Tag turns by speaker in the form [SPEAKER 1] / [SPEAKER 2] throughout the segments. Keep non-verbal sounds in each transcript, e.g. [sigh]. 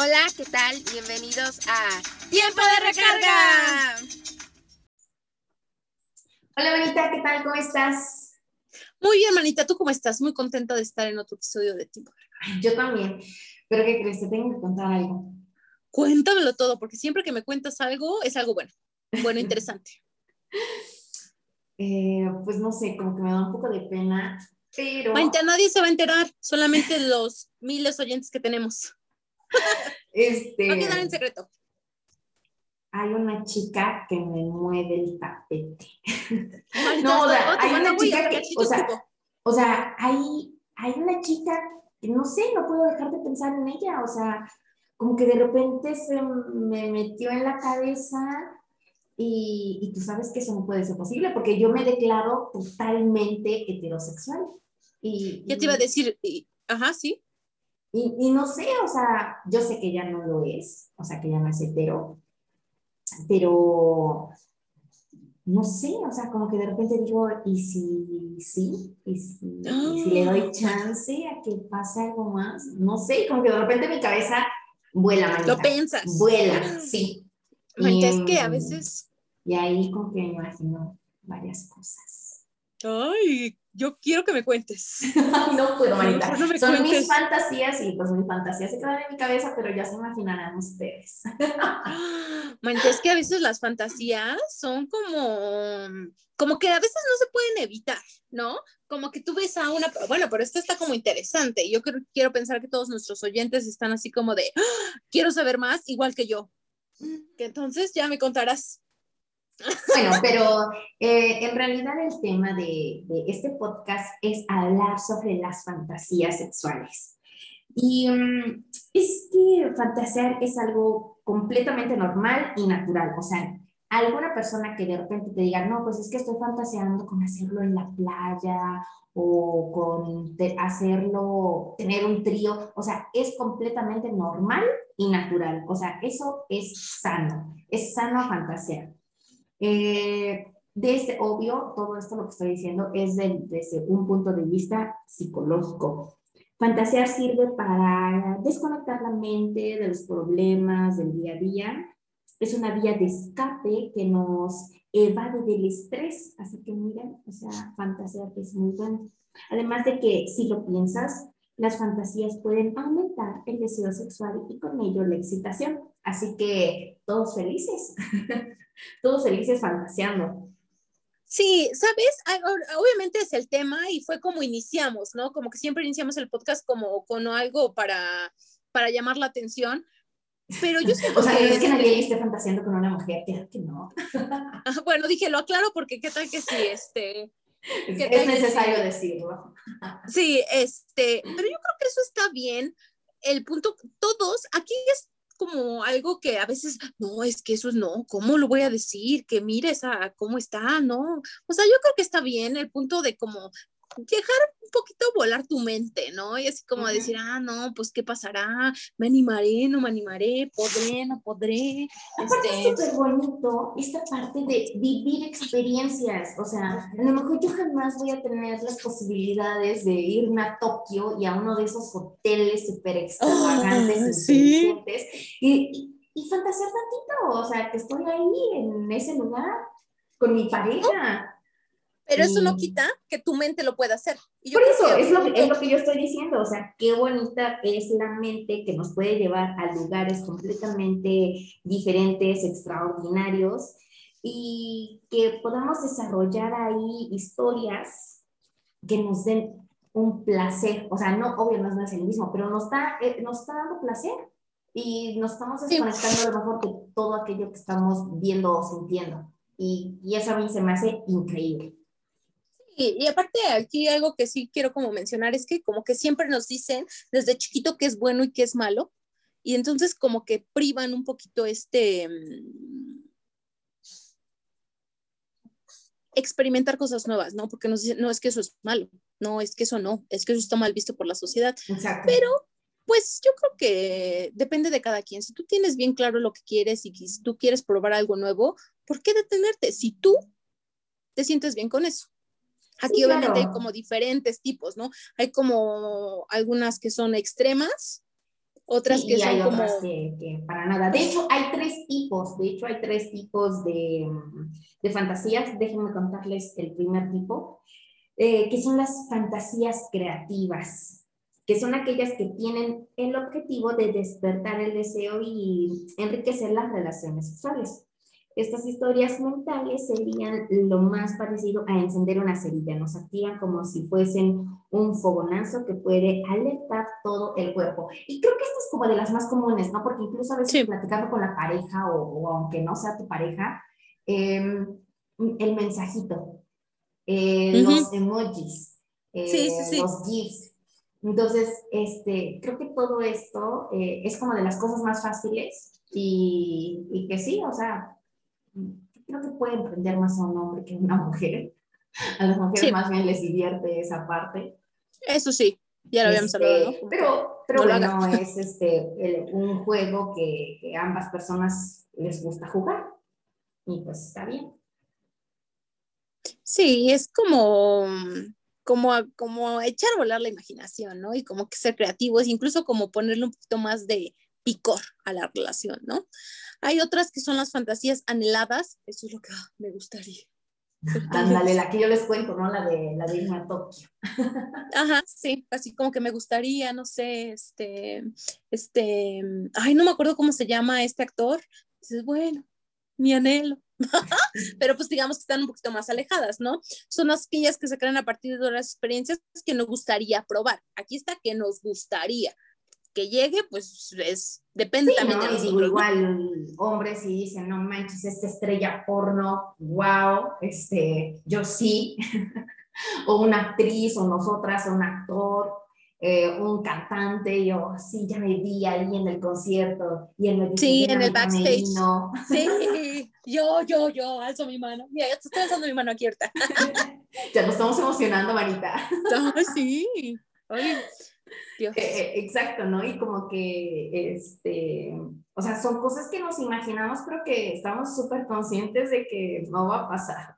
[SPEAKER 1] Hola, ¿qué tal? Bienvenidos a Tiempo de Recarga.
[SPEAKER 2] Hola, Manita, ¿qué tal? ¿Cómo estás?
[SPEAKER 1] Muy bien, Manita, ¿tú cómo estás? Muy contenta de estar en otro episodio de Tiempo de
[SPEAKER 2] Recarga. Yo también, pero ¿qué crees? Te tengo que contar algo.
[SPEAKER 1] Cuéntamelo todo, porque siempre que me cuentas algo, es algo bueno, bueno, interesante. [laughs]
[SPEAKER 2] Eh, pues no sé, como que me da un poco de pena, pero...
[SPEAKER 1] Manita, nadie se va a enterar, solamente los miles oyentes que tenemos.
[SPEAKER 2] Este,
[SPEAKER 1] no quedan en secreto.
[SPEAKER 2] Hay una chica que me mueve el tapete. no, o sea, hay una chica que, o sea, o sea, hay, hay una chica que no sé, no puedo dejar de pensar en ella, o sea, como que de repente se me metió en la cabeza y, y, tú sabes que eso no puede ser posible porque yo me declaro totalmente heterosexual. Y,
[SPEAKER 1] ya te iba a decir, ajá, sí.
[SPEAKER 2] Y, y, no sé, o sea, yo sé que ya no lo es, o sea, que ya no es hetero, pero no sé, o sea, como que de repente digo, ¿y si sí? ¿Y si, ¿y si le doy ah. chance a que pase algo más? No sé, como que de repente mi cabeza vuela, manita.
[SPEAKER 1] Lo piensas.
[SPEAKER 2] Vuela, sí.
[SPEAKER 1] Manita, es que a veces...
[SPEAKER 2] Y ahí como que me imagino varias cosas.
[SPEAKER 1] Ay, yo quiero que me cuentes. [laughs]
[SPEAKER 2] no puedo, Marita. Son mis fantasías y pues mis fantasías se quedan en mi cabeza, pero ya se imaginarán ustedes. [gasps]
[SPEAKER 1] Manita, es que a veces las fantasías son como, como que a veces no se pueden evitar, ¿no? Como que tú ves a una, bueno, pero esto está como interesante. Yo quiero, quiero pensar que todos nuestros oyentes están así como de, ¡Ah! quiero saber más, igual que yo. Que entonces ya me contarás.
[SPEAKER 2] Bueno, pero eh, en realidad el tema de, de, este podcast es hablar sobre las fantasías sexuales. Y um, es que fantasear es algo completamente normal y natural. O sea, alguna persona que de repente te diga, no, pues es que estoy fantaseando con hacerlo en la playa o con hacerlo, tener un trío, o sea, es completamente normal y natural. O sea, eso es sano, es sano fantasear. Eh, desde, obvio, todo esto lo que estoy diciendo es desde un punto de vista psicológico. Fantasear sirve para desconectar la mente de los problemas del día a día. Es una vía de escape que nos evade del estrés. Así que miren, o sea, fantasear es muy bueno. Además de que si lo piensas, las fantasías pueden aumentar el deseo sexual y con ello la excitación. Así que todos felices, [laughs] todos felices fantaseando.
[SPEAKER 1] Sí, sabes, obviamente es el tema y fue como iniciamos, ¿no? Como que siempre iniciamos el podcast como con algo para, para llamar la atención, pero yo
[SPEAKER 2] siento [laughs] o sea, que... es que nadie esté fantaseando con una mujer, que no. [laughs]
[SPEAKER 1] bueno, dije, lo aclaro porque qué tal que sí, este...
[SPEAKER 2] Es, es necesario decirlo.
[SPEAKER 1] Sí, este, pero yo creo que eso está bien. El punto, todos, aquí es como algo que a veces, no, es que eso es no, ¿cómo lo voy a decir? Que mires a cómo está, ¿no? O sea, yo creo que está bien el punto de como dejar un poquito volar tu mente, ¿no? Y así como decir, ah, no, pues qué pasará, me animaré, no me animaré, podré, no podré.
[SPEAKER 2] Aparte este... es súper bonito esta parte de vivir experiencias, o sea, a lo mejor yo jamás voy a tener las posibilidades de irme a Tokio y a uno de esos hoteles súper extravagantes, y, y, y fantasear tantito, o sea, que estoy ahí en ese lugar con mi pareja.
[SPEAKER 1] Pero eso no quita que tu mente lo pueda hacer.
[SPEAKER 2] Y Por eso, es lo, es lo que yo estoy diciendo, o sea, qué bonita es la mente que nos puede llevar a lugares completamente diferentes, extraordinarios, y que podamos desarrollar ahí historias que nos den un placer, o sea, no, obvio, no es el mismo, pero nos está, eh, nos está dando placer y nos estamos desconectando a lo mejor de todo aquello que estamos viendo o sintiendo. Y, y eso a mí se me hace increíble.
[SPEAKER 1] Y, aparte aquí algo que sí quiero como mencionar es que como que siempre nos dicen desde chiquito que es bueno y que es malo, y entonces como que privan un poquito este mm, experimentar cosas nuevas, ¿no? Porque nos dicen, no, es que eso es malo, no, es que eso no, es que eso está mal visto por la sociedad.
[SPEAKER 2] Exacto.
[SPEAKER 1] Pero pues yo creo que depende de cada quien. Si tú tienes bien claro lo que quieres y si tú quieres probar algo nuevo, ¿por qué detenerte? Si tú te sientes bien con eso. Aquí obviamente hay como diferentes tipos, ¿no? Hay como algunas que son extremas Otras que
[SPEAKER 2] y
[SPEAKER 1] son
[SPEAKER 2] hay
[SPEAKER 1] como...
[SPEAKER 2] otras que, que, para nada. De hecho, hay tres tipos, de hecho, hay tres tipos de, de fantasías. Déjenme contarles el primer tipo, eh, que son las fantasías creativas, que son aquellas que tienen el objetivo de despertar el deseo y enriquecer las relaciones sexuales. Estas historias mentales serían lo más parecido a encender una cerilla, nos activan como si fuesen un fogonazo que puede alertar todo el cuerpo. Y creo que esta es como de las más comunes, ¿no? Porque incluso a veces sí. platicando con la pareja o, o, aunque no sea tu pareja, eh, el mensajito, eh, uh -huh. los emojis, eh, sí, sí, sí. los GIFs. Entonces, este, creo que todo esto eh, es como de las cosas más fáciles y, y que sí, o sea, creo que puede emprender más a un hombre que a una [laughs] mujer. A las mujeres sí. más bien les divierte esa parte.
[SPEAKER 1] Eso sí, ya lo habíamos
[SPEAKER 2] este,
[SPEAKER 1] hablado. ¿no?
[SPEAKER 2] Pero, pero no bueno, es este, el, un juego que, que ambas personas les gusta jugar. Y pues está bien.
[SPEAKER 1] Sí, es como, como, como echar a volar la imaginación, ¿no? Y como que ser creativos, incluso como ponerle un poquito más de picor a la relación, ¿no? Hay otras que son las fantasías anheladas, eso es lo que ah, me gustaría.
[SPEAKER 2] Ándale, la que yo les cuento, ¿no? La de la de irme a Tokio.
[SPEAKER 1] Ajá, sí, así como que me gustaría, no sé, este, este, ay, no me acuerdo cómo se llama este actor. Dices, bueno, mi anhelo. [laughs] Pero pues digamos que están un poquito más alejadas, ¿no? Son aquellas que se crean a partir de las experiencias que nos gustaría probar. Aquí está que nos gustaría que llegue, pues es, depende
[SPEAKER 2] sí,
[SPEAKER 1] también
[SPEAKER 2] ¿no?
[SPEAKER 1] de nosotros.
[SPEAKER 2] Igual hombres y dicen, no manches, esta estrella porno, wow, este, yo sí, [laughs] o una actriz, o nosotras, o un actor, eh, un cantante, yo sí, ya me vi ahí en el concierto, y él me dice,
[SPEAKER 1] sí, en el backstage. Sí, yo, yo, yo, alzo mi mano. Mira, ya estoy alzando mi mano aquí ahorita. [laughs]
[SPEAKER 2] ya nos estamos emocionando, Marita.
[SPEAKER 1] No, [laughs] sí. Ay,
[SPEAKER 2] Dios. Eh, exacto, ¿no? Y como que, este, o sea, son cosas que nos imaginamos, pero que estamos súper conscientes de que no va a pasar.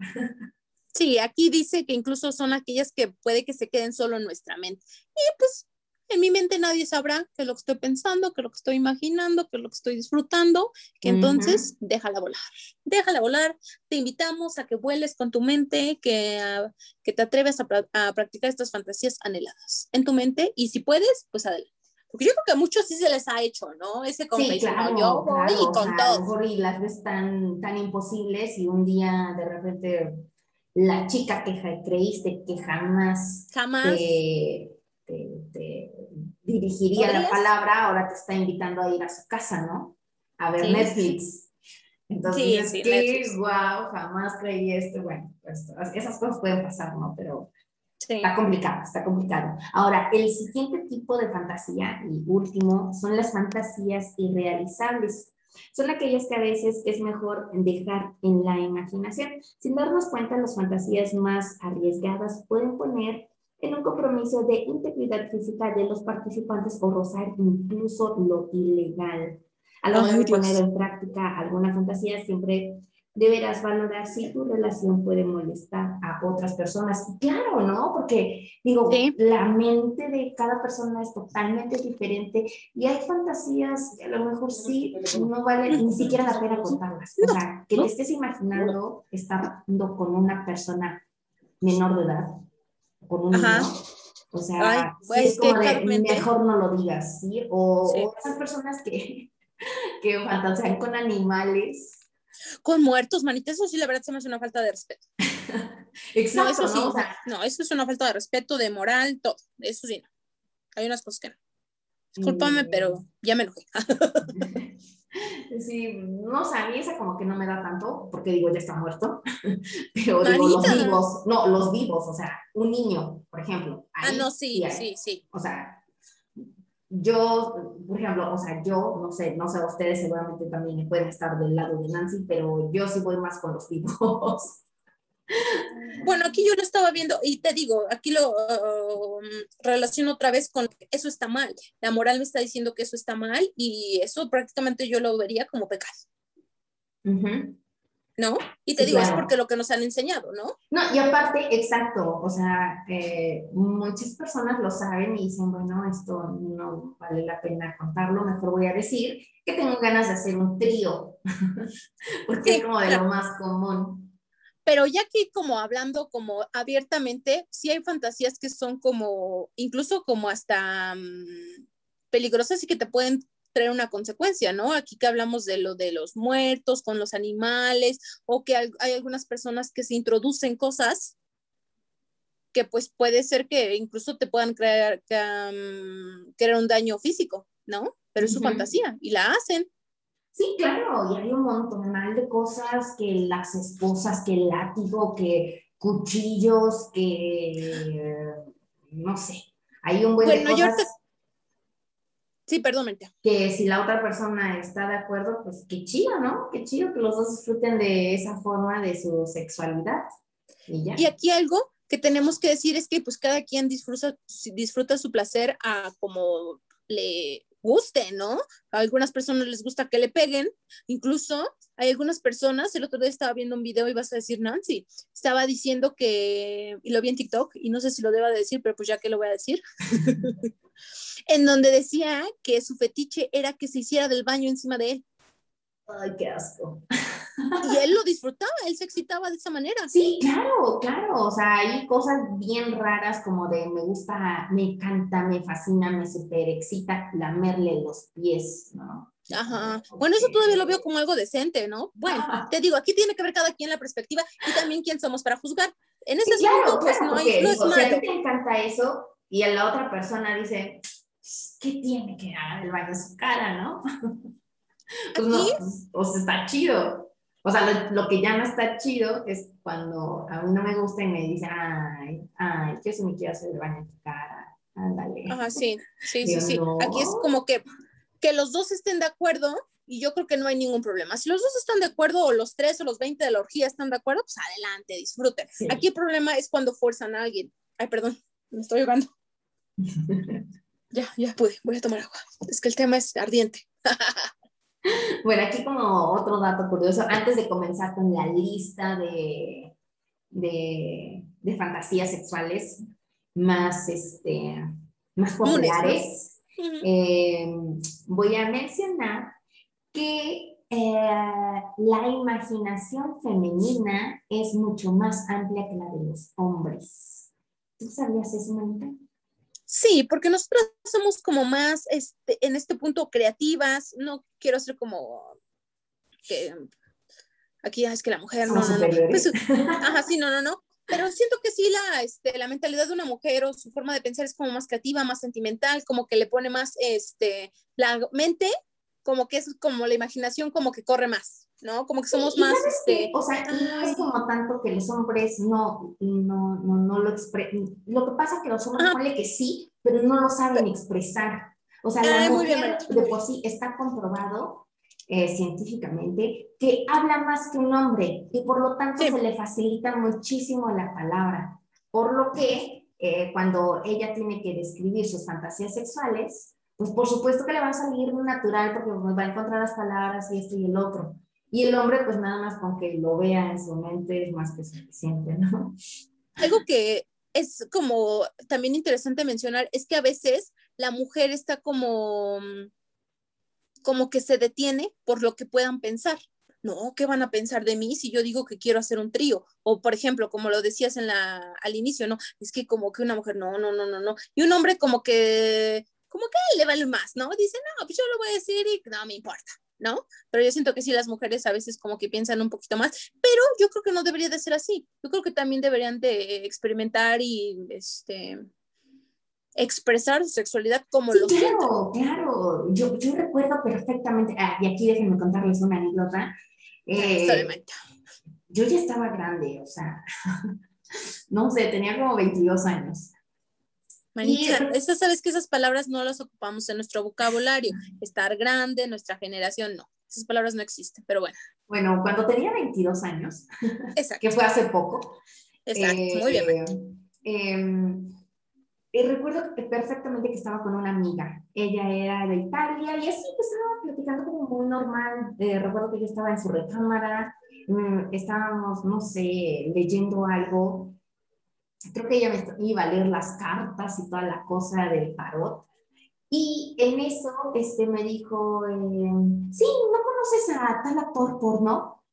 [SPEAKER 1] Sí, aquí dice que incluso son aquellas que puede que se queden solo en nuestra mente. Y pues en mi mente nadie sabrá qué es lo que estoy pensando, qué es lo que estoy imaginando, qué es lo que estoy disfrutando, que entonces uh -huh. déjala volar, déjala volar, te invitamos a que vueles con tu mente, que, uh, que te atreves a, a, practicar estas fantasías anheladas en tu mente y si puedes, pues adelante. Porque yo creo que a muchos sí se les ha hecho, ¿no? Ese
[SPEAKER 2] sí, claro, yo voy claro,
[SPEAKER 1] y con
[SPEAKER 2] o sea,
[SPEAKER 1] todo.
[SPEAKER 2] Y las ves tan, tan imposibles y un día de repente la chica que creíste que jamás,
[SPEAKER 1] jamás.
[SPEAKER 2] Te dirigiría ¿Podrías? la palabra, ahora te está invitando a ir a su casa, ¿no? A ver sí, Netflix. Entonces, sí, sí, que, Netflix. wow, jamás creí esto. Bueno, pues, esas cosas pueden pasar, ¿no? Pero está complicado, está complicado. Ahora, el siguiente tipo de fantasía y último son las fantasías irrealizables. Son aquellas que a veces es mejor dejar en la imaginación. Sin darnos cuenta, las fantasías más arriesgadas pueden poner en un compromiso de integridad física de los participantes o rozar incluso lo ilegal. A la hora de poner en práctica alguna fantasía, siempre deberás valorar si tu relación puede molestar a otras personas. Claro, ¿no? Porque, digo, sí. la mente de cada persona es totalmente diferente y hay fantasías que a lo mejor sí no vale ni siquiera la pena contarlas. O sea, que te estés imaginando estando con una persona menor de edad con un Ajá. niño. O sea, Ay, pues, sí es como de, mejor no lo digas, ¿sí? O, sí. o esas personas que, [laughs] que fantasean con animales.
[SPEAKER 1] Con muertos, manita, eso sí, la verdad se me hace una falta de respeto. [laughs]
[SPEAKER 2] Exacto,
[SPEAKER 1] no, eso sí,
[SPEAKER 2] ¿no?
[SPEAKER 1] O sea, no, eso es una falta de respeto, de moral, todo. Eso sí, no. Hay unas cosas que no. Discúlpame, pero ya me enojé. [laughs]
[SPEAKER 2] Sí, no, o sea, a mí esa como que no me da tanto, porque digo, ya está muerto, [laughs] pero digo, los vivos, no, los vivos, o sea, un niño, por ejemplo.
[SPEAKER 1] ah, no, sí, sí, sí.
[SPEAKER 2] O sea, yo, por ejemplo, o sea, yo, no sé, no sé, ustedes seguramente también pueden estar del lado de Nancy, pero yo sí voy más con los vivos. [laughs]
[SPEAKER 1] Bueno, aquí yo lo estaba viendo y te digo, aquí lo uh, relaciono otra vez con eso está mal. La moral me está diciendo que eso está mal y eso prácticamente yo lo vería como pecado.
[SPEAKER 2] Uh -huh.
[SPEAKER 1] ¿no? Y te digo, es porque lo que nos han enseñado, ¿no?
[SPEAKER 2] No, y aparte, exacto, o sea, eh, muchas personas lo saben y dicen, bueno, esto no vale la pena contarlo, mejor voy a decir que tengo ganas de hacer un trío, [laughs] porque es como de lo más común.
[SPEAKER 1] Pero ya que como hablando como abiertamente, sí hay fantasías que son como, incluso como hasta mm, peligrosas y que te pueden traer una consecuencia, ¿no? Aquí que hablamos de lo de los muertos con los animales o que hay, algunas personas que se introducen cosas que pues puede ser que incluso te puedan crear, crear un daño físico, ¿no? Pero es su fantasía y la hacen.
[SPEAKER 2] Sí, claro, y hay un montón de cosas que las esposas, que el látigo, que cuchillos, que no sé, hay un buen
[SPEAKER 1] bueno, de cosas. Sí, perdón,
[SPEAKER 2] Que si la otra persona está de acuerdo, pues qué chido, ¿no? Qué chido que los dos disfruten de esa forma de su sexualidad. Y, ya.
[SPEAKER 1] y aquí algo que tenemos que decir es que pues cada quien disfruta, disfruta su placer a como le guste, ¿no? A algunas personas les gusta que le peguen, incluso hay algunas personas, el otro día estaba viendo un video y vas a decir Nancy, estaba diciendo que, y lo vi en TikTok, y no sé si lo deba de decir, pero pues ya que lo voy a decir, [laughs] en donde decía que su fetiche era que se hiciera del baño encima de él.
[SPEAKER 2] Ay, qué asco.
[SPEAKER 1] Y él lo disfrutaba, él se excitaba de esa manera.
[SPEAKER 2] Sí, claro, claro. O sea, hay cosas bien raras como de me gusta, me encanta, me fascina, me super excita lamerle los pies, ¿no?
[SPEAKER 1] Ajá. Bueno, eso todavía lo veo como algo decente, ¿no? Bueno, te digo, aquí tiene que ver cada quien la perspectiva y también quién somos para juzgar. En ese
[SPEAKER 2] sí, pues no, hay, no es o sea, a ti te encanta eso y a la otra persona dice, ¿qué tiene que dar el baño su cara, no? [laughs] pues no, o sea, está chido. O sea, lo, que ya no está chido es cuando a mí no me gusta y me dice, ay, ay, yo sí me quiero hacer el baño en tu cara, ándale.
[SPEAKER 1] Ajá, sí, sí, sí, sí. Aquí es como que, que los dos estén de acuerdo y yo creo que no hay ningún problema. Si los dos están de acuerdo o los tres o los veinte de la orgía están de acuerdo, pues adelante, disfruten. Aquí el problema es cuando fuerzan a alguien. Ay, perdón, me estoy ahogando. [laughs] ya, ya pude, voy a tomar agua. Es que el tema es ardiente. [laughs] [laughs]
[SPEAKER 2] Bueno, aquí como otro dato curioso, antes de comenzar con la lista de, de, fantasías sexuales más, este, más populares, eh, voy a mencionar que eh, la imaginación femenina es mucho más amplia que la de los hombres. ¿Tú sabías eso, Manita?
[SPEAKER 1] Sí, porque nosotros somos como más este, en este punto creativas, no quiero ser como que aquí es que la mujer no, no, no. Pues, [laughs] ajá, sí, no, no, no. Pero siento que sí, la, este, la mentalidad de una mujer o su forma de pensar es como más creativa, más sentimental, como que le pone más este, la mente, como que es como la imaginación, como que corre más. ¿no? Como que somos más... Este,
[SPEAKER 2] o sea, no es como tanto que los hombres no, no, no, no lo expresan. Lo que pasa es que los hombres ponen que sí, pero no lo saben expresar. O sea, la mujer de por sí está comprobado eh, científicamente que habla más que un hombre y por lo tanto se le facilita muchísimo la palabra. Por lo que eh, cuando ella tiene que describir sus fantasías sexuales, pues por supuesto que le va a salir natural porque pues, va a encontrar las palabras y esto y el otro. Y el hombre, pues nada más con que lo vea en su mente es más que suficiente, ¿no?
[SPEAKER 1] Algo que es como también interesante mencionar es que a veces la mujer está como, como que se detiene por lo que puedan pensar. No, ¿qué van a pensar de mí si yo digo que quiero hacer un trío? O, por ejemplo, como lo decías en la, al inicio, ¿no? Es que como que una mujer, no, no, no, no, no. Y un hombre como que, como que le vale más, ¿no? Dice, no, pues yo lo voy a decir y no me importa. ¿no? Pero yo siento que sí, las mujeres a veces como que piensan un poquito más, pero yo creo que no debería de ser así. Yo creo que también deberían de experimentar y este, expresar su sexualidad como lo
[SPEAKER 2] Claro, claro. Yo, yo recuerdo perfectamente, ah, y aquí déjenme contarles una anécdota. Eh, yo ya estaba grande, o sea, [laughs] no sé, tenía como 22 años.
[SPEAKER 1] Manita, sabes que esas palabras no las ocupamos en nuestro vocabulario. Estar grande, nuestra generación, no. Esas palabras no existen, pero bueno.
[SPEAKER 2] Bueno, cuando tenía 22 años, [laughs] que fue hace poco.
[SPEAKER 1] Exacto, muy bien.
[SPEAKER 2] Eh, y recuerdo perfectamente que estaba con una amiga. Ella era de Italia y así pues, estaba platicando como muy normal. Eh, recuerdo que yo estaba en su recámara, mm, estábamos, no sé, leyendo algo. Creo que ella me iba a leer las cartas y toda la cosa del tarot. Y en eso este, me dijo, eh, sí, ¿no conoces a tal actor porno?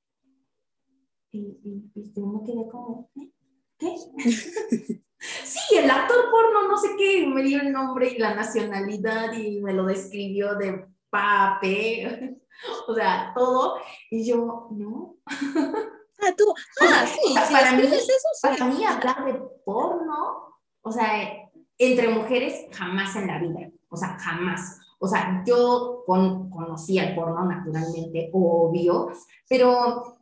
[SPEAKER 2] Y, y, y yo me quedé como, ¿eh? ¿qué? [laughs] sí, el actor porno, no sé qué, me dio el nombre y la nacionalidad y me lo describió de pape, [laughs] o sea, todo. Y yo, no. [laughs]
[SPEAKER 1] Ah, tú, ah, sí,
[SPEAKER 2] para, mí, eso, para mí hablar de porno, o sea, entre mujeres jamás en la vida, o sea, jamás. O sea, yo con, conocía el porno naturalmente, obvio, pero,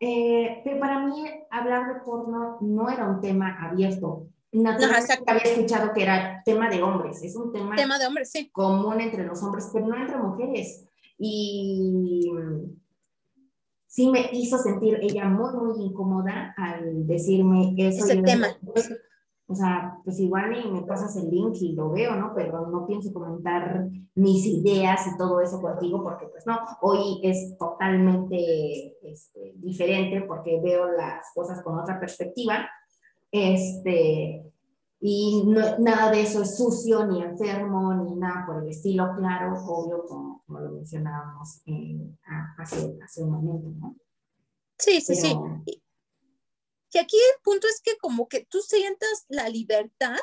[SPEAKER 2] eh, pero para mí hablar de porno no era un tema abierto. Naturalmente había escuchado que era tema de hombres, es un tema,
[SPEAKER 1] tema de hombres, sí.
[SPEAKER 2] común entre los hombres, pero no entre mujeres. Y sí me hizo sentir ella muy, muy incómoda al decirme eso.
[SPEAKER 1] Ese tema.
[SPEAKER 2] Pues, o sea, pues igual me pasas el link y lo veo, ¿no? Pero no pienso comentar mis ideas y todo eso contigo porque pues no, hoy es totalmente este, diferente porque veo las cosas con otra perspectiva. Este, y nada de eso es sucio, ni enfermo, ni nada por el estilo, claro, obvio, como, como lo mencionábamos hace, hace un momento, ¿no?
[SPEAKER 1] Sí, sí, sí. Y aquí el punto es que como que tú sientas la libertad,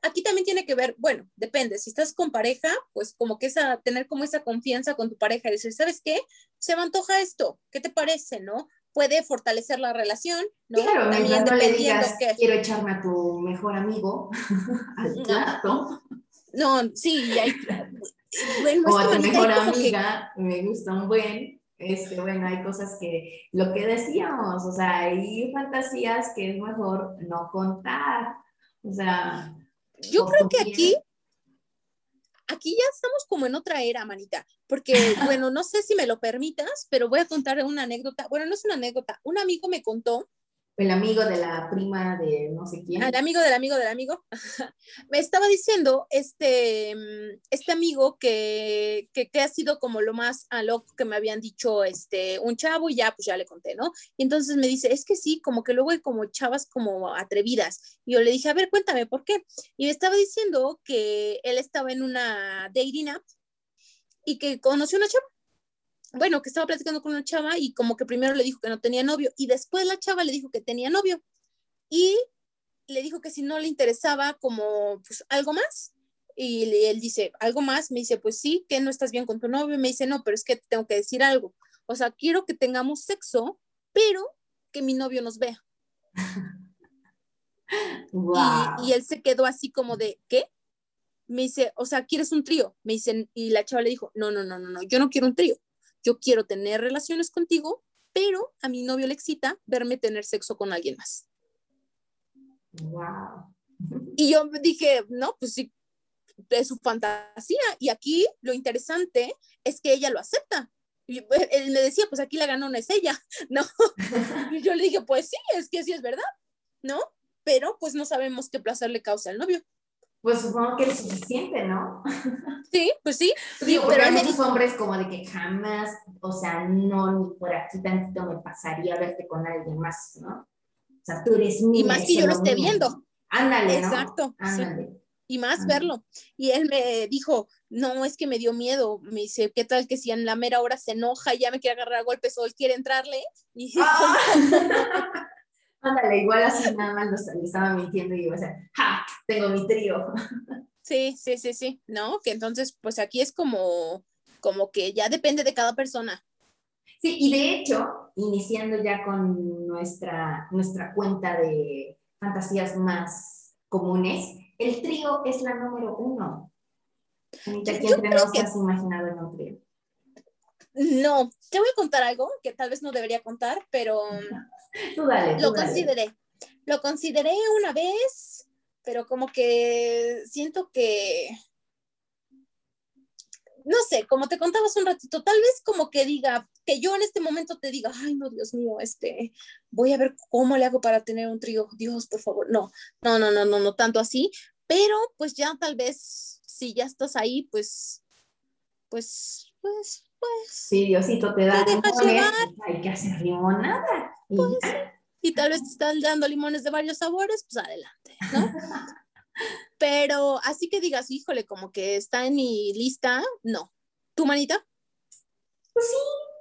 [SPEAKER 1] aquí también tiene que ver, bueno, depende, si estás con pareja, pues como que esa, tener como esa confianza con tu pareja y decir, ¿sabes qué? Se me antoja esto, ¿qué te parece, no? Puede fortalecer la relación, ¿no?
[SPEAKER 2] Claro, también dependiendo que... quiero echarme a tu mejor amigo [laughs] al plato.
[SPEAKER 1] No, sí, hay...
[SPEAKER 2] bueno, o a tu mejor amiga, me gusta un buen, este, bueno, hay cosas que, lo que decíamos, o sea, hay fantasías que es mejor no contar, o sea...
[SPEAKER 1] Yo creo que aquí, aquí ya estamos como en otra era, manita, porque, [laughs] bueno, no sé si me lo permitas, pero voy a contar una anécdota, bueno, no es una anécdota, un amigo me contó
[SPEAKER 2] el amigo de la prima de no sé quién.
[SPEAKER 1] El amigo del amigo del amigo. [laughs] Me estaba diciendo este, mm, este amigo que, que, ha sido como lo más a loco que me habían dicho este, un chavo y ya, pues ya le conté, ¿no? Y entonces me dice, es que sí, como que luego hay como chavas como atrevidas. Y yo le dije, a ver, cuéntame, ¿por qué? Y me estaba diciendo que él estaba en una dating app y que conoció una chava bueno, que estaba platicando con una chava y como que primero le dijo que no tenía novio y después la chava le dijo que tenía novio y le dijo que si no le interesaba como pues algo más y él dice, algo más, me dice, pues sí, que no estás bien con tu novio, me dice, no, pero es que tengo que decir algo, o sea, quiero que tengamos sexo, pero que mi novio nos vea. [laughs] Y, y, él se quedó así como de, ¿qué? Me dice, o sea, ¿quieres un trío? Me dicen, y la chava le dijo, no, no, no, no, no, yo no quiero un trío yo quiero tener relaciones contigo, pero a mi novio le excita verme tener sexo con alguien más.
[SPEAKER 2] Wow.
[SPEAKER 1] Y yo dije, no, pues sí, es su fantasía. Y aquí lo interesante es que ella lo acepta. Y él me decía, pues aquí la ganona es ella, [laughs] ¿no? [laughs] Y yo le dije, pues sí, es que sí es verdad, ¿no? Pero pues no sabemos qué placer le causa al novio
[SPEAKER 2] pues supongo que es suficiente, ¿no? [laughs]
[SPEAKER 1] Sí, pues sí.
[SPEAKER 2] Digo, pero hay muchos hombres como de que jamás, o sea, no, ni por aquí tantito me pasaría verte con alguien más, ¿no? O sea, tú eres mío.
[SPEAKER 1] Y más que yo lo esté viendo.
[SPEAKER 2] Ándale,
[SPEAKER 1] ¿no? Exacto. Ándale. Y más verlo. Y él me dijo, no, es que me dio miedo. Me dice, ¿qué tal que si en la mera hora se enoja y ya me quiere agarrar a golpes o él quiere entrarle? Y [laughs] ah. [laughs]
[SPEAKER 2] Ándale, igual así nada más le estaba mintiendo y iba a decir, ¡ja! Tengo mi trío.
[SPEAKER 1] Sí, sí, sí, sí, ¿no? Que entonces, pues aquí es como, como que ya depende de cada persona.
[SPEAKER 2] Sí, y de hecho, iniciando ya con nuestra, nuestra cuenta de fantasías más comunes, el trío es la número uno. ¿Quién entre nos has imaginado en un trío?
[SPEAKER 1] No, te voy a contar algo que tal vez no debería contar, pero lo consideré. Lo consideré una vez, pero como que siento que, no sé, como te contabas un ratito, tal vez como que diga, que yo en este momento te diga, ay, no, Dios mío, este, voy a ver cómo le hago para tener un trío, Dios, por favor, no, no, no, no, no, no tanto así, pero pues ya tal vez, si ya estás ahí, pues, pues, pues, Pues.
[SPEAKER 2] Si Diosito te da pues hay que hacer limonada. Y,
[SPEAKER 1] pues, y tal vez te están dando limones de varios sabores, pues adelante, ¿no? [laughs] Pero así que digas, híjole, como que está en mi lista, no. ¿Tu manita?
[SPEAKER 2] Pues sí.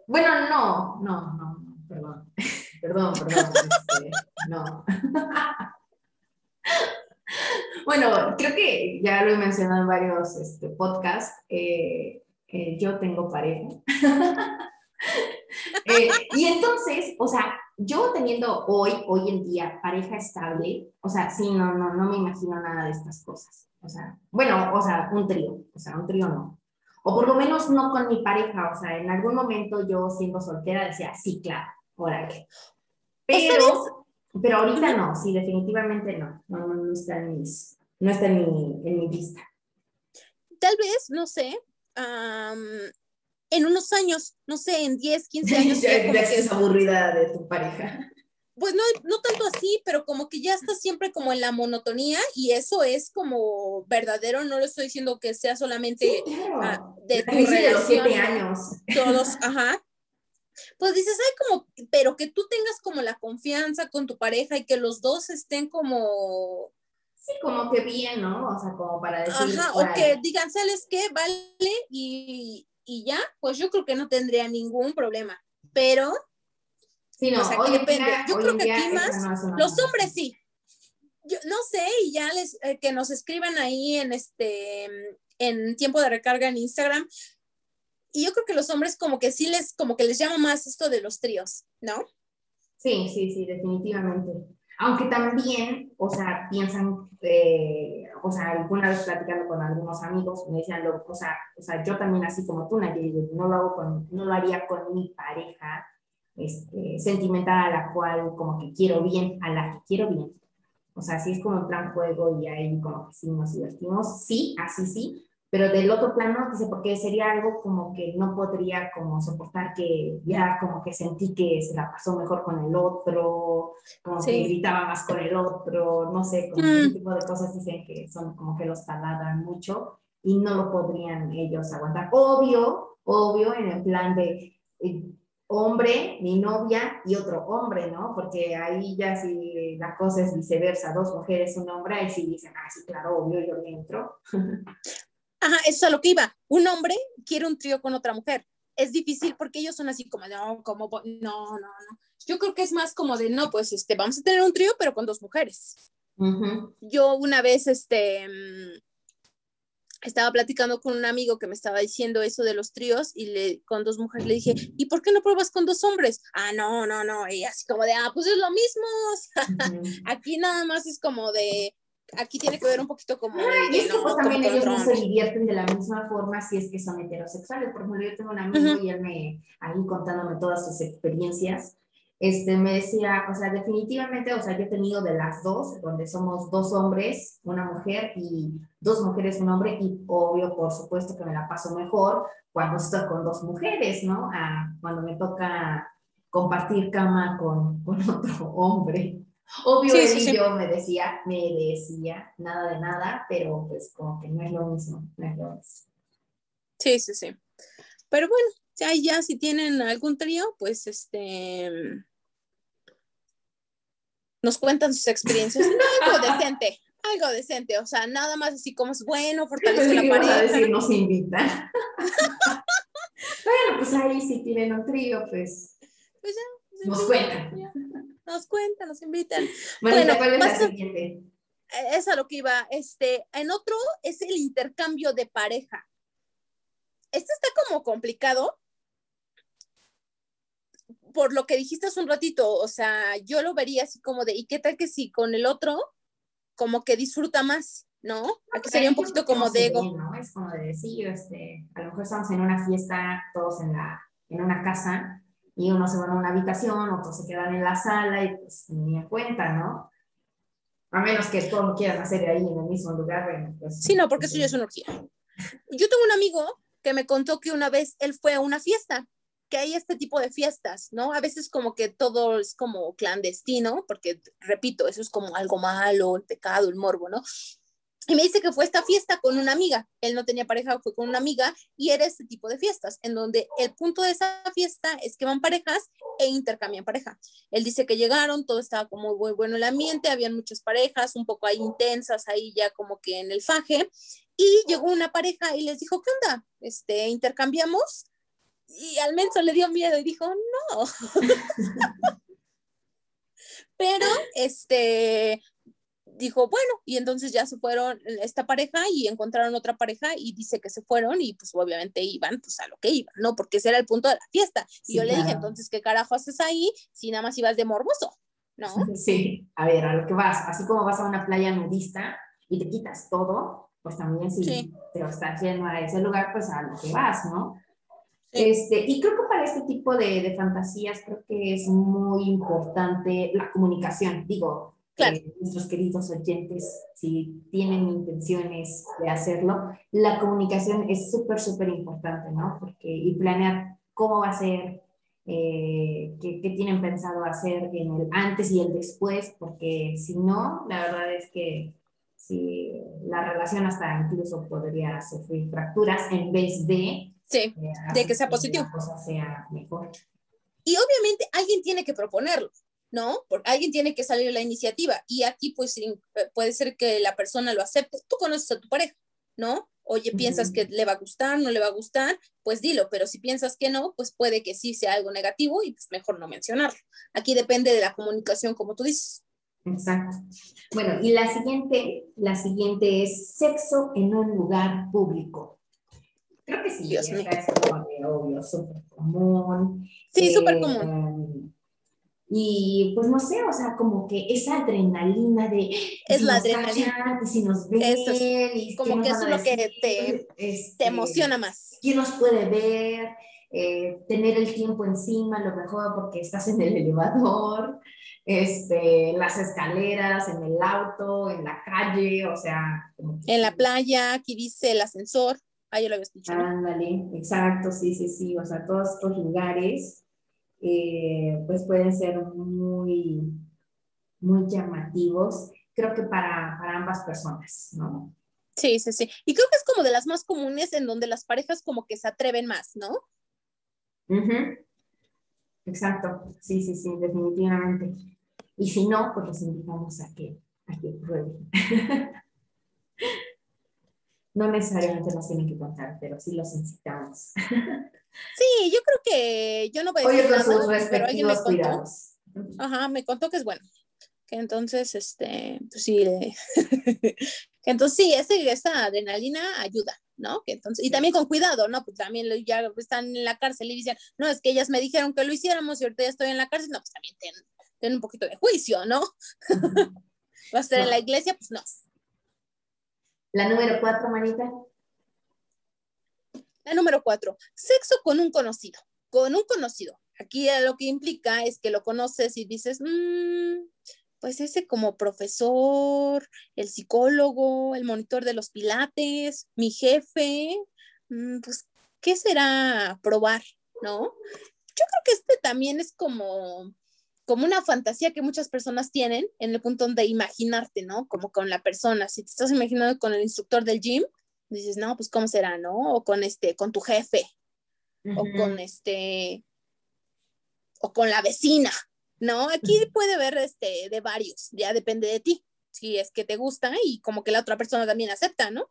[SPEAKER 2] Bueno, no, no, no, no perdón. [laughs] perdón, perdón. Este, no. [laughs] bueno, creo que ya lo he mencionado en varios este, podcasts. Eh, eh, yo tengo pareja. [laughs] Eh, y entonces, o sea, yo teniendo hoy, hoy en día, pareja estable, o sea, sí, no, no, no me imagino nada de estas cosas. O sea, bueno, o sea, un trío, o sea, un trío no. O por lo menos no con mi pareja, o sea, en algún momento yo siendo soltera decía, sí, claro, órale. Pero, pero ahorita no, sí, definitivamente no, no, no está en, mis, no está en mi, en mi lista.
[SPEAKER 1] Tal vez, no sé, en unos años, no sé, en 10, 15 [laughs] años.
[SPEAKER 2] ya es aburrida de tu pareja.
[SPEAKER 1] Pues no, no tanto así, pero como que ya estás siempre como en la monotonía y eso es como verdadero, no lo estoy diciendo que sea solamente
[SPEAKER 2] ah, de tu relación. De años.
[SPEAKER 1] Todos, [laughs] ajá. Pues dices, ay, como, pero que tú tengas como la confianza con tu pareja y que los dos estén como
[SPEAKER 2] Sí, como que bien, ¿no? O sea, como para decir.
[SPEAKER 1] Ajá, o que digan, ¿sabes qué? Vale, y, y, ya, pues yo creo que no tendría ningún problema. Pero.
[SPEAKER 2] Sí, no, o depende.
[SPEAKER 1] yo creo que aquí más. los hombres sí. Yo no sé, y ya les eh, que nos escriban ahí en este en tiempo de recarga en Instagram. Y yo creo que los hombres como que sí les, como que les llama más esto de los tríos, ¿no?
[SPEAKER 2] Sí, sí, sí, definitivamente. Aunque también, o sea, piensan, eh, o sea, alguna vez platicando con algunos amigos, me decían, lo, o, sea, o sea, yo también así como tú, Nayeli, no lo, hago con, no lo haría con mi pareja este, sentimental a la cual como que quiero bien, a la que quiero bien. O sea, así es como en plan juego y ahí como que sí nos divertimos, sí, así sí, pero del otro plano, dice, porque sería algo como que no podría como soportar que ya como que sentí que se la pasó mejor con el otro, como que gritaba más con el otro, no sé, como ese mm. tipo de cosas dicen que son como que los taladran mucho y no lo podrían ellos aguantar. Obvio, obvio, en el plan de eh, hombre, mi novia y otro hombre, ¿no? Porque ahí ya si la cosa es viceversa, dos mujeres, un hombre, ahí sí dicen, ah, sí, claro, obvio, yo le entro. [laughs]
[SPEAKER 1] Ajá, eso es a lo que iba. Un hombre quiere un trío con otra mujer. Es difícil porque ellos son así como, no, como, no, no, no. Yo creo que es más como de, no, pues, este, vamos a tener un trío, pero con dos mujeres. Yo una vez, este, mm, estaba platicando con un amigo que me estaba diciendo eso de los tríos y le, con dos mujeres le dije, ¿y por qué no pruebas con dos hombres? Ah, no, no, no. Y así como de, ah, pues es lo mismo. [laughs] Aquí nada más es como de, aquí tiene que ver un poquito como...
[SPEAKER 2] y es que pues también ellos no se divierten de la misma forma si es que son heterosexuales. Por ejemplo, yo tengo un amigo y él me, ahí contándome todas sus experiencias, este, me decía, o sea, definitivamente, o sea, yo he tenido de las dos, donde somos dos hombres, una mujer y dos mujeres, un hombre, y obvio, por supuesto que me la paso mejor cuando estoy con dos mujeres, ¿no? A, cuando me toca compartir cama con, con otro hombre. Obvio, él y yo me decía, me decía, nada de nada, pero pues como que no es lo mismo, no es lo mismo.
[SPEAKER 1] Sí, sí, sí. Pero bueno, ya, ya si tienen algún trío, pues este nos cuentan sus experiencias. algo [laughs] decente, algo decente, o sea, nada más así como es bueno, fortalece la pareja.
[SPEAKER 2] decir, nos invitan. [laughs] bueno, pues ahí si tienen un trío, pues, pues ya, nos cuentan
[SPEAKER 1] nos cuentan, nos invitan.
[SPEAKER 2] Bueno, ¿cuál es la siguiente?
[SPEAKER 1] Es a lo que iba. Este, en otro es el intercambio de pareja. Este está como complicado por lo que dijiste hace un ratito, o sea, yo lo vería así como de, ¿y qué tal que si con el otro como que disfruta más, ¿no? Aquí sería un poquito como de ego.
[SPEAKER 2] ¿no? Es como de decir, este, a lo mejor estamos en una fiesta, todos en, la, en una casa, y uno se van a una habitación, otros se quedan en la sala y pues ni en cuenta, ¿no? A menos que todos quieran hacer ahí en el mismo lugar. pues,
[SPEAKER 1] sí, no, porque eso ya es una orgía. Yo tengo un amigo que me contó que una vez él fue a una fiesta, que hay este tipo de fiestas, ¿no? A veces como que todo es como clandestino, porque repito, eso es como algo malo, el pecado, el morbo, ¿no? Y me dice que fue esta fiesta con una amiga. Él no tenía pareja, fue con una amiga y era este tipo de fiestas, en donde el punto de esa fiesta es que van parejas e intercambian pareja. Él dice que llegaron, todo estaba como muy bueno el ambiente, habían muchas parejas, un poco ahí intensas, ahí ya como que en el faje. Y llegó una pareja y les dijo, ¿qué onda? Este, intercambiamos. Y al menso le dio miedo y dijo, no. [laughs] Pero, este, dijo, bueno, y entonces ya se fueron esta pareja y encontraron otra pareja y dice que se fueron y pues obviamente iban pues a lo que iban, ¿no? Porque ese era el punto de la fiesta. y yo le dije, entonces, ¿qué carajo haces ahí si nada más ibas de morboso? ¿No?
[SPEAKER 2] Sí, a ver, a lo que vas, así como vas a una playa nudista y te quitas todo, pues también si sí. te estás yendo a ese lugar, pues a lo que vas, ¿no? Este, y creo que para este tipo de, de, fantasías creo que es muy importante la comunicación. Digo, Claro. Eh, nuestros queridos oyentes, si tienen intenciones de hacerlo, la comunicación es súper, súper importante, ¿no? Porque, y planear cómo va a ser, eh, qué, qué, tienen pensado hacer en el antes y el después, porque si no, la verdad es que si la relación hasta incluso podría sufrir fracturas en vez de...
[SPEAKER 1] Sí, eh, de que sea positivo.
[SPEAKER 2] Que la cosa sea mejor.
[SPEAKER 1] Y obviamente alguien tiene que proponerlo. ¿No? Porque alguien tiene que salir la iniciativa y aquí pues eh, puede ser que la persona lo acepte. Tú conoces a tu pareja, ¿no? Oye, piensas que le va a gustar, no le va a gustar, pues dilo, pero si piensas que no, pues puede que sí sea algo negativo y pues mejor no mencionarlo. Aquí depende de la comunicación, como tú dices.
[SPEAKER 2] Exacto. Bueno, y la siguiente, la siguiente es sexo en un lugar público. Creo que sí, Dios mío. es como obvio, súper común.
[SPEAKER 1] Sí, súper común.
[SPEAKER 2] Y pues no sé, o sea, como que esa adrenalina de...
[SPEAKER 1] Es la adrenalina.
[SPEAKER 2] si nos ven, eso
[SPEAKER 1] es, como que eso es lo que te, este, te, emociona más.
[SPEAKER 2] ¿Quién nos puede ver? Eh, tener el tiempo encima, lo mejor porque estás en el elevador, este, las escaleras, en el auto, en la calle, o sea...
[SPEAKER 1] En la playa, aquí dice el ascensor, ahí yo lo había escuchado.
[SPEAKER 2] Ándale, exacto, sí, sí, sí, o sea, todos estos lugares eh, pues pueden ser muy, muy llamativos, creo que para, para ambas personas, ¿no?
[SPEAKER 1] Sí, sí, sí. Y creo que es como de las más comunes en donde las parejas como que se atreven más, ¿no?
[SPEAKER 2] Exacto, sí, sí, sí, definitivamente. Y si no, pues los invitamos a que, a que prueben. [laughs] no necesariamente nos tienen que contar, pero sí los incitamos. [laughs]
[SPEAKER 1] Sí, yo creo que yo no voy a decir nada, pero alguien me contó. Ajá, me contó que es bueno. Que entonces, este, pues sí, [laughs] que entonces sí, ese, esa adrenalina ayuda, ¿no? Que entonces, y también con cuidado, ¿no? Pues también ya están en la cárcel y dicen, no, es que ellas me dijeron que lo hiciéramos y ahorita ya estoy en la cárcel, no, pues también tienen, un poquito de juicio, ¿no? [laughs] Va a ser en la iglesia, pues no.
[SPEAKER 2] La número cuatro, Manita.
[SPEAKER 1] La número cuatro, sexo con un conocido, con un conocido. Aquí lo que implica es que lo conoces y dices, mm, pues ese como profesor, el psicólogo, el monitor de los pilates, mi jefe, mm, pues, ¿qué será probar? ¿No? Yo creo que este también es como, como una fantasía que muchas personas tienen en el punto de imaginarte, ¿no? Como con la persona. Si te estás imaginando con el instructor del gym, dices, no, pues cómo será, ¿no? O con este, con tu jefe, o con este, o con la vecina, ¿no? Aquí puede haber este, de varios, ya depende de ti, si es que te gusta y como que la otra persona también acepta, ¿no?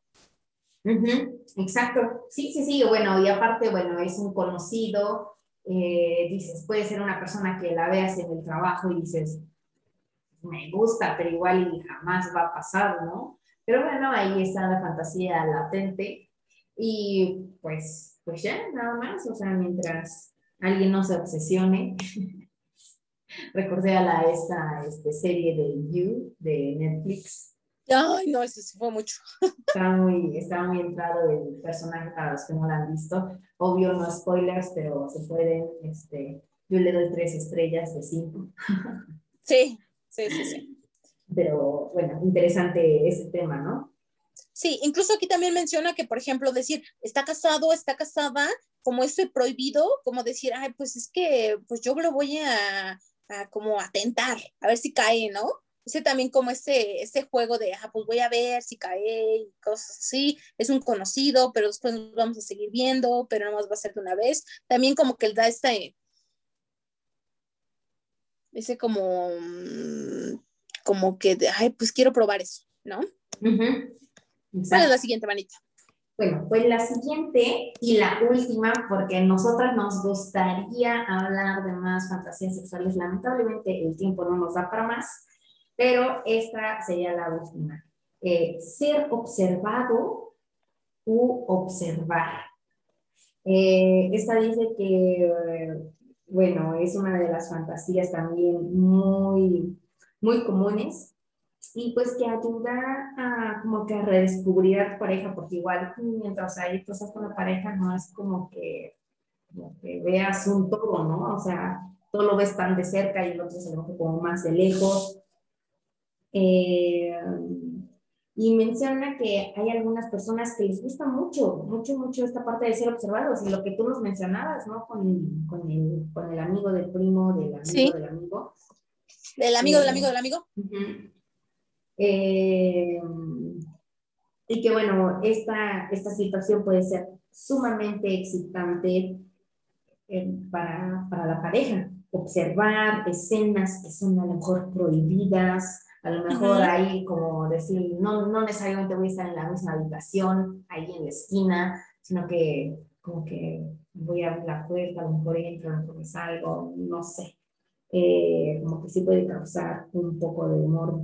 [SPEAKER 2] Exacto, sí, sí, sí, bueno, y aparte, bueno, es un conocido, eh, dices, puede ser una persona que la veas en el trabajo y dices, me gusta, pero igual y jamás va a pasar, ¿no? Pero bueno, ahí está la fantasía latente y pues, pues ya, nada más, o sea, mientras alguien no se obsesione. [laughs] Recordé a la, esta este, serie de You de Netflix.
[SPEAKER 1] Ay, no, eso sí fue mucho. [laughs]
[SPEAKER 2] Está muy, está muy entrado el personaje para los que no lo han visto. Obvio, no spoilers, pero se pueden, este, yo le doy tres estrellas de cinco. [laughs]
[SPEAKER 1] Sí, sí, sí, sí.
[SPEAKER 2] Pero bueno, interesante ese tema, ¿no?
[SPEAKER 1] Sí, incluso aquí también menciona que, por ejemplo, decir, está casado, está casada, como esto es prohibido, como decir, ay, pues es que, pues yo lo voy a, a como atentar, a ver si cae, ¿no? ese también como ese, ese juego de, ah, pues voy a ver si cae y cosas así, es un conocido, pero después nos vamos a seguir viendo, pero no más va a ser de una vez. También como que él da este, ese como, mm, como que, de, ay, pues quiero probar eso, ¿no? ¿Cuál es la siguiente, manita?
[SPEAKER 2] Bueno, pues la siguiente y la última, porque a nosotras nos gustaría hablar de más fantasías sexuales, lamentablemente el tiempo no nos da para más, pero esta sería la última. Eh, ser observado u observar. Eh, esta dice que, bueno, es una de las fantasías también muy, muy comunes y pues que ayuda a como que a redescubrir a tu pareja, porque igual mientras hay cosas con la pareja no es como que, como que veas un todo, ¿no? O sea, todo lo ves tan de cerca y el otro se lo como más de lejos. Eh, y menciona que hay algunas personas que les gusta mucho, mucho, mucho esta parte de ser observados y lo que tú nos mencionabas, ¿no? Con, con, el, con el amigo del primo, del amigo del amigo.
[SPEAKER 1] Del amigo del amigo del amigo.
[SPEAKER 2] Eh, y que bueno, esta, esta situación puede ser sumamente excitante eh, para, para, la pareja. Observar escenas que son a lo mejor prohibidas, a lo mejor ahí como decir, no, no necesariamente voy a estar en la misma habitación, ahí en la esquina, sino que como que voy a abrir la puerta, a lo mejor entro, a lo mejor me salgo, no sé. Eh, como que sí puede causar un poco de humor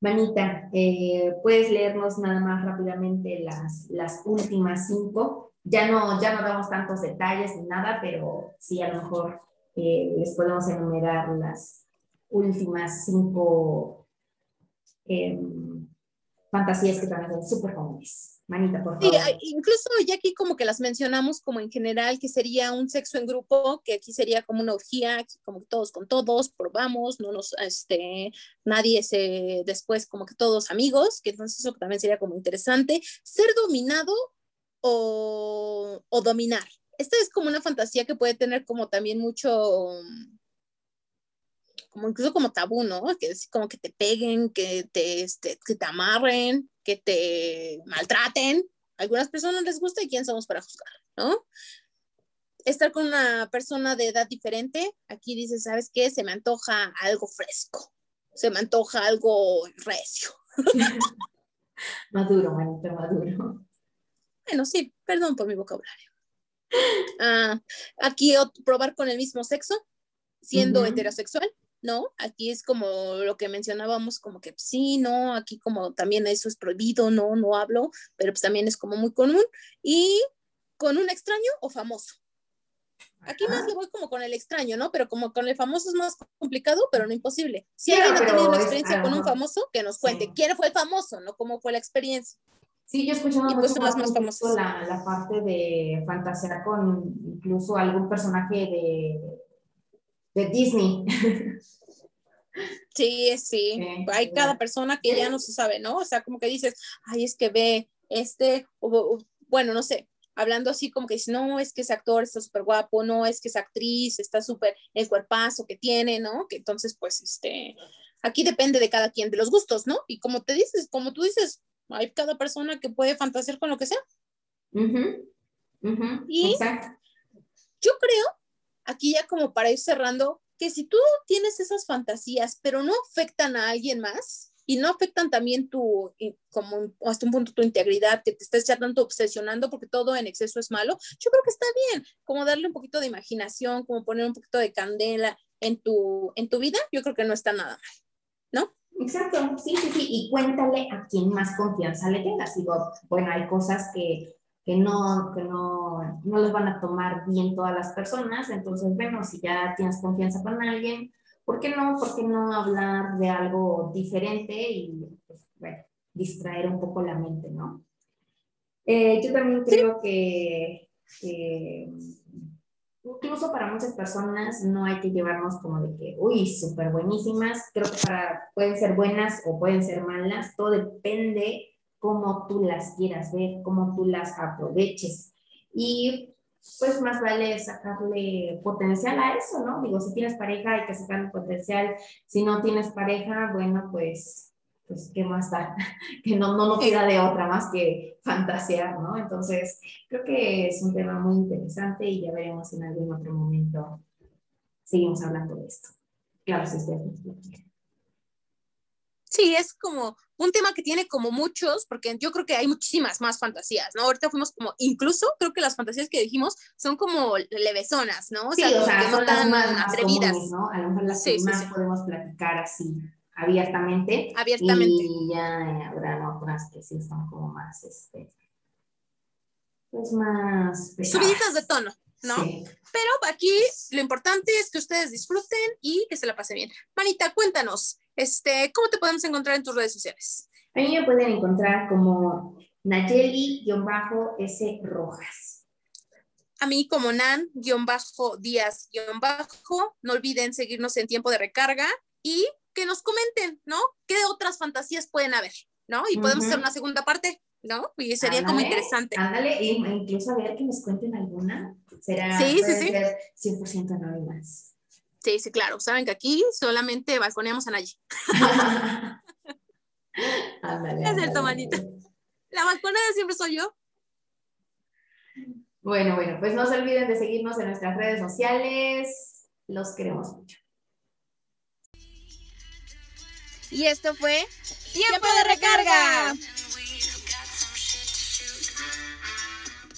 [SPEAKER 2] Manita, eh, ¿puedes leernos nada más rápidamente las, las últimas cinco? Ya no, ya no damos tantos detalles ni nada, pero sí a lo mejor eh, les podemos enumerar las últimas cinco em, fantasías que también son súper comunes. Manita, por favor.
[SPEAKER 1] Sí, incluso ya aquí como que las mencionamos como en general, que sería un sexo en grupo, que aquí sería como una orgía, como todos con todos, probamos, no nos, este, nadie se, después como que todos amigos, que entonces eso también sería como interesante. Ser dominado o, o dominar. Esta es como una fantasía que puede tener como también mucho, como incluso como tabú, ¿no? Que es como que te peguen, que te, este, que te amarren, que te maltraten. A algunas personas les gusta y quién somos para juzgar, ¿no? Estar con una persona de edad diferente, aquí dice, ¿sabes qué? Se me antoja algo fresco, se me antoja algo recio. [laughs]
[SPEAKER 2] maduro, manito, maduro.
[SPEAKER 1] Bueno, sí, perdón por mi vocabulario. Ah, aquí probar con el mismo sexo, siendo heterosexual, ¿no? Aquí es como lo que mencionábamos, como que sí, no, aquí como también eso es prohibido, no, no hablo, pero pues también es como muy común. Y con un extraño o famoso. Aquí más le voy como con el extraño, ¿no? Pero como con el famoso es más complicado, pero no imposible. Si alguien ha tenido una experiencia con un famoso, que nos cuente quién fue el famoso, ¿no? ¿Cómo fue la experiencia?
[SPEAKER 2] Sí, yo escuchaba pues más, más la, la parte de fantasear con incluso algún personaje de de Disney. [laughs]
[SPEAKER 1] Sí, sí, hay cada persona que ya no se sabe, ¿no? O sea, como que dices, ay, es que ve este, bueno, no sé, hablando así como que dices, no, es que ese actor está súper guapo, no, es que esa actriz está súper, el cuerpazo que tiene, ¿no? Que entonces, pues, este, aquí depende de cada quien, de los gustos, ¿no? Y como te dices, como tú dices, hay cada persona que puede fantasear con lo que sea. y yo creo aquí ya como para ir cerrando, que si tú tienes esas fantasías, pero no afectan a alguien más y no afectan también tu, como hasta un punto tu integridad, que te estés ya tanto obsesionando porque todo en exceso es malo, yo creo que está bien, como darle un poquito de imaginación, como poner un poquito de candela en tu, en tu vida, yo creo que no está nada mal, ¿no?
[SPEAKER 2] Exacto, sí, sí, sí, y cuéntale a quien más confianza le tengas. Digo, bueno, hay cosas que que no, que no, no los van a tomar bien todas las personas. Entonces, bueno, si ya tienes confianza con alguien, ¿por qué no? ¿Por qué no hablar de algo diferente y, pues, bueno, distraer un poco la mente, ¿no? Eh, yo también creo que, incluso para muchas personas no hay que llevarnos como de que, uy, súper buenísimas. Creo que para, pueden ser buenas o pueden ser malas. Todo depende cómo tú las quieras ver, cómo tú las aproveches. Y pues más vale sacarle potencial a eso, ¿no? Digo, si tienes pareja hay que sacarle potencial, si no tienes pareja, bueno, pues, pues ¿qué más da? [laughs] que no, no nos queda de otra más que fantasear, ¿no? Entonces, creo que es un tema muy interesante y ya veremos en algún otro momento, seguimos hablando de esto. Claro, si ustedes lo quieren.
[SPEAKER 1] Sí, es como un tema que tiene como muchos, porque yo creo que hay muchísimas más fantasías, ¿no? Ahorita fuimos como, incluso creo que las fantasías que dijimos son como levesonas, ¿no?
[SPEAKER 2] O sea, o sea son las más, atrevidas. ¿no? A lo mejor las que más podemos platicar así abiertamente.
[SPEAKER 1] Abiertamente.
[SPEAKER 2] Y ya habrá otras que sí son como más, este, pues más
[SPEAKER 1] Subiditas de tono. ¿No? Pero aquí lo importante es que ustedes disfruten y que se la pasen bien. Manita, cuéntanos, este, ¿cómo te podemos encontrar en tus redes sociales?
[SPEAKER 2] A mí me pueden encontrar como Nayeli-S Rojas.
[SPEAKER 1] A mí como Nan-Díaz- No olviden seguirnos en tiempo de recarga y que nos comenten, ¿no? ¿Qué otras fantasías pueden haber? ¿No? Y podemos hacer una segunda parte. ¿No? Y sería como interesante.
[SPEAKER 2] Ándale, e incluso a ver que nos cuenten alguna. Será sí, sí, sí. Ser 100% anónimas.
[SPEAKER 1] Sí, sí, claro. Saben que aquí solamente balconeamos a Nayi. [laughs]
[SPEAKER 2] ándale,
[SPEAKER 1] es cierto, manita. La balconada siempre soy yo.
[SPEAKER 2] Bueno, bueno, pues no se olviden de seguirnos en nuestras redes sociales. Los queremos mucho.
[SPEAKER 1] Y esto fue Tiempo de recarga.